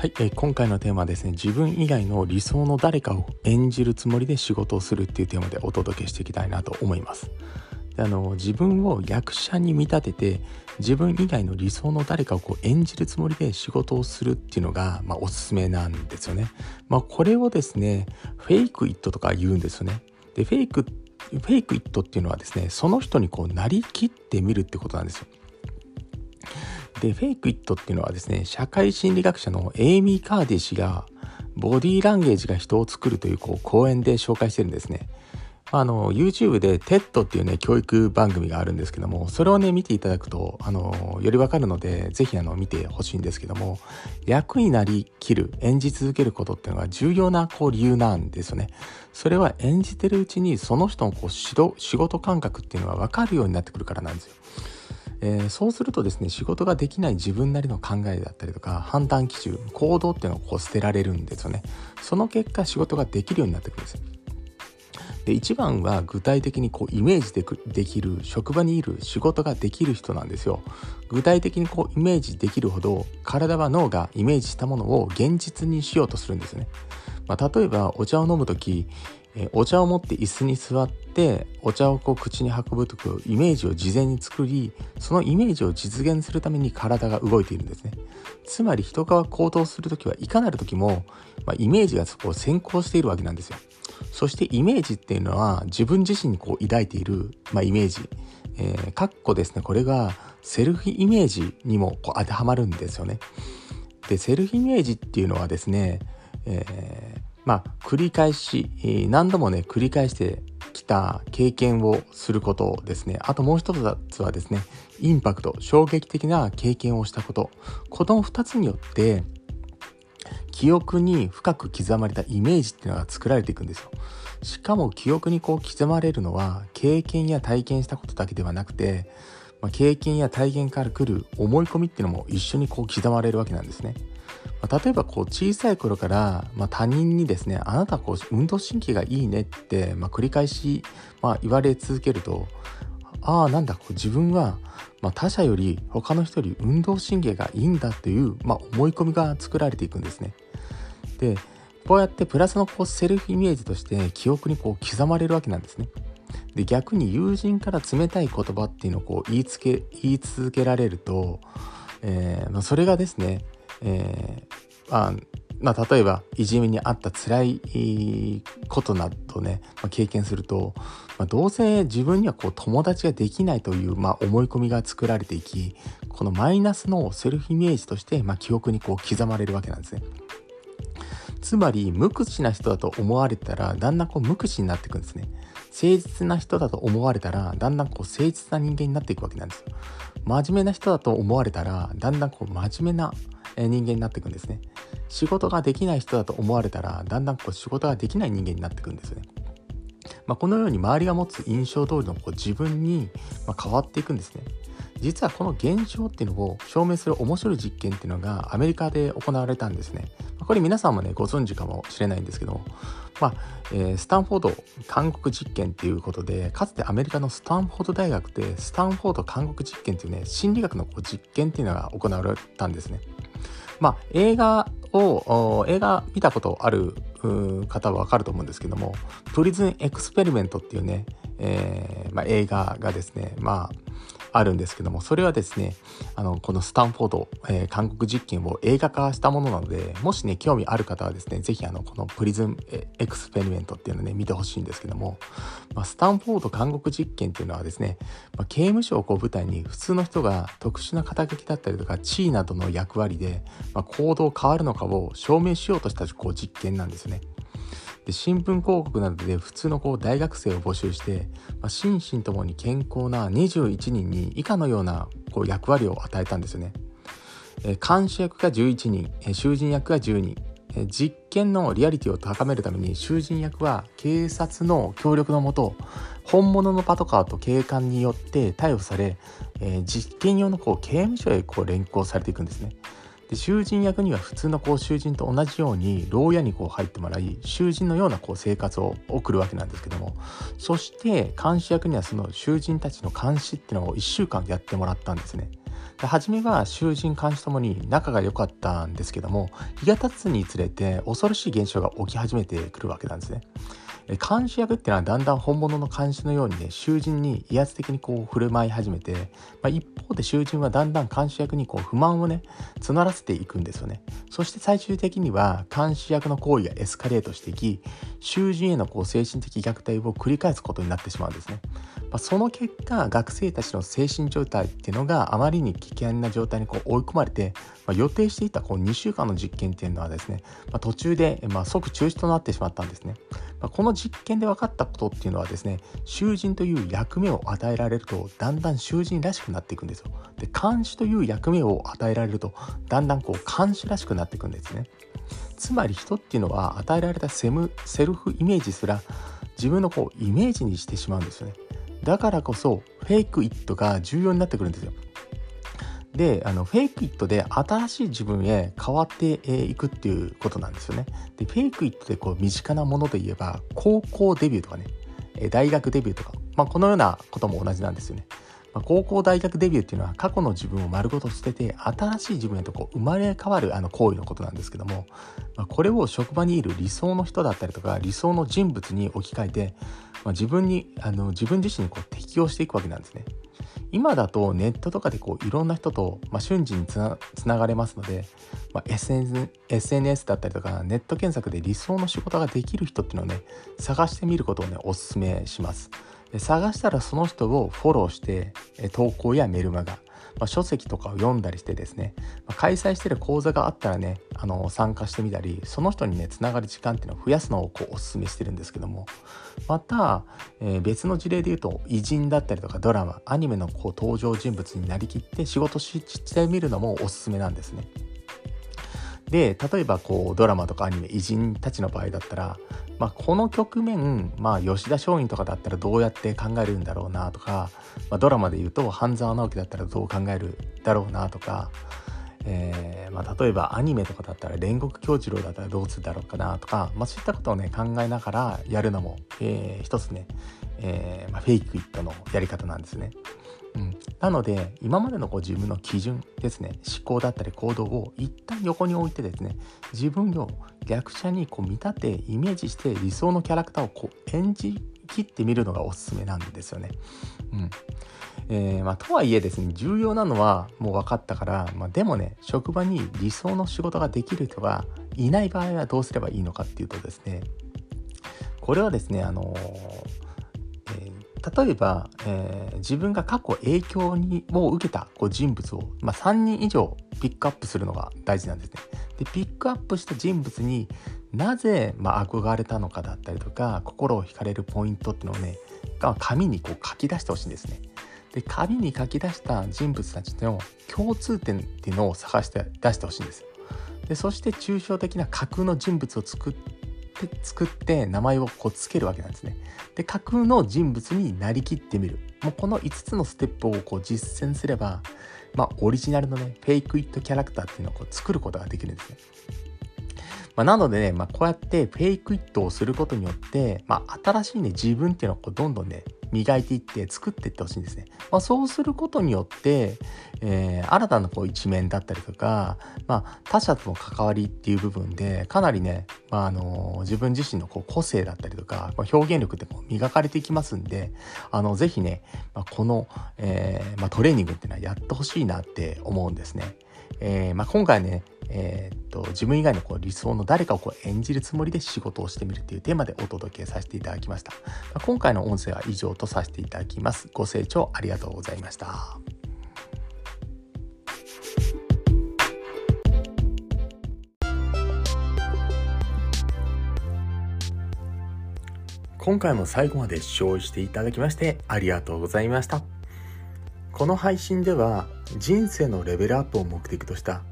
はい、えー、今回のテーマはですね自分以外の理想の誰かを演じるつもりで仕事をするっていうテーマでお届けしていきたいなと思います。であの自分を役者に見立てて自分以外の理想の誰かをこう演じるつもりで仕事をするっていうのが、まあ、おすすめなんですよね、まあ、これをですねフェイクイットとか言うんですよね。でフェイクフェイクイットっていうのはですねその人にこうなりきってみるってことなんですよ。で、フェイクイットっていうのはですね、社会心理学者のエイミー・カーディ氏が、ボディーランゲージが人を作るというこう講演で紹介してるんですね。あの、YouTube で TED っていうね、教育番組があるんですけども、それをね、見ていただくと、あの、よりわかるので、ぜひあの、見てほしいんですけども、役になりきる、演じ続けることっていうのが重要なこう理由なんですよね。それは演じてるうちに、その人のこう仕事感覚っていうのはわかるようになってくるからなんですよ。えー、そうするとですね仕事ができない自分なりの考えだったりとか判断基準行動っていうのをこう捨てられるんですよね。その結果仕事ができるようになってくるんです。よで一番は具体的にこうイメージでできる職場にいる仕事ができる人なんですよ。具体的にこうイメージできるほど体は脳がイメージしたものを現実にしようとするんですね、まあ、例えばお茶を飲む時えお茶を持って椅子に座ってお茶をこう口に運ぶというイメージを事前に作りそのイメージを実現するために体が動いているんですね。つまり人が行動する時はいかなる時も、まあ、イメージがそこを先行しているわけなんですよ。そしてイメージっていうのは自分自身にこう抱いている、まあ、イメージ、かっこですね。これがセルフイメージにもこう当てはまるんですよね。でセルフイメージっていうのはですね、えーまあ、繰り返し、何度もね、繰り返してきた経験をすることですね。あともう一つはですね、インパクト、衝撃的な経験をしたこと。この二つによって、記憶に深く刻まれたイメージっていうのが作られていくんですよ。しかも記憶にこう刻まれるのは経験や体験したことだけではなくて、まあ、経験や体験から来る思い込みっていうのも一緒にこう刻まれるわけなんですね。まあ、例えばこう小さい頃から、まあ、他人にですねあなたこう運動神経がいいねって、まあ、繰り返し、まあ、言われ続けるとああなんだこう自分は、まあ、他者より他の人より運動神経がいいんだという、まあ、思い込みが作られていくんですね。でこうやってプラスのこうセルフイメージとして記憶にこう刻まれるわけなんですね。で逆に友人から冷たい言葉っていうのをこう言いつけ言い続けられると、えーまあ、それがですねえー、まあ、まあ、例えばいじめにあった辛いことなどね、まあ、経験すると、まあ、どうせ自分にはこう友達ができないという、まあ、思い込みが作られていきこのマイナスのセルフイメージとして、まあ、記憶にこう刻まれるわけなんですね。つまり無口な人だと思われたらだんだんこう無口になっていくんですね。誠実な人だと思われたらだんだんこう誠実な人間になっていくわけなんですよ。真面目な人だと思われたらだんだんこう真面目な人間になっていくんですね。仕事ができない人だと思われたらだんだんこう仕事ができない人間になっていくんですよね。まあ、このように周りが持つ印象通りのこう自分にま変わっていくんですね。実はこの現象っていうのを証明する面白い実験っていうのがアメリカで行われたんですね。これ皆さんもねご存知かもしれないんですけども、まあえー、スタンフォード韓国実験っていうことでかつてアメリカのスタンフォード大学でスタンフォード韓国実験っていうね心理学のこう実験っていうのが行われたんですね。まあ、映画を、映画見たことある方はわかると思うんですけども、プリズンエクスペリメントっていうね、えーまあ、映画がですね、まあ、あるんですけどもそれはですねあのこのスタンフォード、えー、韓国実験を映画化したものなのでもしね興味ある方はですね是非このプリズンエクスペリメントっていうのをね見てほしいんですけども、まあ、スタンフォード韓国実験っていうのはですね、まあ、刑務所をこう舞台に普通の人が特殊な肩書きだったりとか地位などの役割で、まあ、行動変わるのかを証明しようとしたこう実験なんですよね。で新聞広告などで普通のこう大学生を募集して、まあ、心身ともに健康な21人に以下のようなこう役割を与えたんですよね。え監視役が11人、え囚人役が10人、え実験のリアリティを高めるために囚人役は警察の協力のもと本物のパトカーと警官によって逮捕され、え実験用のこう刑務所へこう連行されていくんですね。で囚人役には普通のこう囚人と同じように牢屋にこう入ってもらい囚人のようなこう生活を送るわけなんですけどもそして監視役にはその囚人たちの監視っていうのを1週間やってもらったんですねで初めは囚人監視ともに仲が良かったんですけども日が経つにつれて恐ろしい現象が起き始めてくるわけなんですね。監視役っていうのはだんだん本物の監視のようにね囚人に威圧的にこう振る舞い始めて、まあ、一方で囚人はだんだん監視役にこう不満をね募らせていくんですよね。そして最終的には監視役の行為がエスカレートしていき囚人へのこう精神的虐待を繰り返すことになってしまうんですね、まあ、その結果学生たちの精神状態っていうのがあまりに危険な状態にこう追い込まれて、まあ、予定していたこう2週間の実験っていうのはですね、まあ、途中でま即中止となってしまったんですね、まこの実験で分かったことっていうのはですね囚人という役目を与えられるとだんだん囚人らしくなっていくんですよ。で監視という役目を与えられるとだんだんこう監視らしくなっていくんですね。つまり人っていうのは与えられたセムセルフイメージすら自分のこうイメージにしてしまうんですよね。だからこそフェイクイットが重要になってくるんですよであのフェイクイットで新しい自分へ変わっていくっていうことなんですよね。でフェイクイットでこう身近なものといえば高校デビューとかね大学デビューとか、まあ、このようなことも同じなんですよね。まあ、高校大学デビューっていうのは過去の自分を丸ごと捨てて新しい自分へとこう生まれ変わるあの行為のことなんですけども、まあ、これを職場にいる理想の人だったりとか理想の人物に置き換えて、まあ、自分にあの自分自身にこう適応していくわけなんですね。今だとネットとかでこういろんな人と、まあ、瞬時につなつながれますので、まあ、SN、SNS だったりとかネット検索で理想の仕事ができる人っていうのをね探してみることをねおすすめします。で探したらその人をフォローして投稿やメルマガ。まあ、書籍とかを読んだりしてですね、まあ、開催してる講座があったらねあの参加してみたりその人にねつながる時間っていうのを増やすのをこうおすすめしてるんですけども。また、えー、別の事例で言うと偉人だったりとかドラマアニメのこう登場人物になりきって仕事してみるのもおすすめなんですね。で例えばこうドラマとかアニメ偉人たちの場合だったらまあ、この局面、まあ、吉田松陰とかだったらどうやって考えるんだろうなとか、まあ、ドラマで言うと半沢直樹だったらどう考えるだろうなとか、えーまあ、例えばアニメとかだったら煉獄京次郎だったらどうするだろうかなとか、まあ、そういったことをね考えながらやるのも、えー、一つね、えーまあ、フェイクイットのやり方なんですね。うん、なので今までのこう自分の基準ですね思考だったり行動を一旦横に置いてですね自分を役者にこう見立てイメージして理想のキャラクターをこう演じ切ってみるのがおすすめなんですよね。うんえー、まあ、とはいえですね重要なのはもう分かったから、まあ、でもね職場に理想の仕事ができる人がいない場合はどうすればいいのかっていうとですねこれはですねあのー例えば、えー、自分が過去影響にを受けたこう人物を、まあ、3人以上ピックアップするのが大事なんですね。でピックアップした人物になぜ、まあ、憧れたのかだったりとか心を惹かれるポイントっていうのをね紙にこう書き出してほしいんですね。で紙に書き出した人物たちの共通点っていうのを探して出してほしいんです。でそして抽象的な架空の人物を作っ作って名前をこうつけるわけなんですね。で架空の人物になりきってみるもうこの5つのステップをこう実践すれば、まあ、オリジナルのねフェイクイットキャラクターっていうのをこう作ることができるんですね。まあ、なのでね、まあ、こうやってフェイクイットをすることによって、まあ、新しいね自分っていうのをこうどんどんね磨いていって作っていってほしいんですね。まあ、そうすることによって、えー、新たなこう一面だったりとか、まあ、他者との関わりっていう部分でかなりね、まあ、あの自分自身のこう個性だったりとかま表現力ってこう磨かれていきますんであのぜひね、まあ、この、えーまあ、トレーニングっていうのはやってほしいなって思うんですね。えーまあ、今回ね、えー、っと自分以外のこう理想の誰かをこう演じるつもりで仕事をしてみるっていうテーマでお届けさせていただきました。ま、今回の音声は以上とさせていただきます。ご清聴ありがとうございました。今回も最後まで視聴していただきましてありがとうございました。この配信では人生のレベルアップを目的とした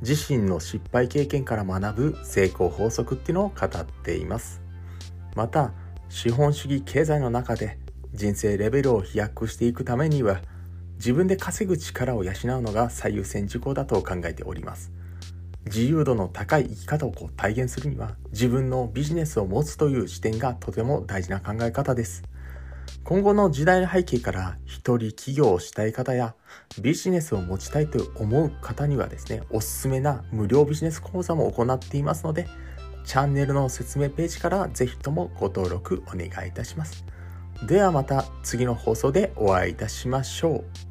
自身の失敗経験から学ぶ成功法則っていうのを語っています。また資本主義経済の中で人生レベルを飛躍していくためには自分で稼ぐ力を養うのが最優先事項だと考えております。自由度の高い生き方をこう体現するには自分のビジネスを持つという視点がとても大事な考え方です。今後の時代背景から一人起業をしたい方やビジネスを持ちたいと思う方にはですね、おすすめな無料ビジネス講座も行っていますので、チャンネルの説明ページからぜひともご登録お願いいたします。ではまた次の放送でお会いいたしましょう。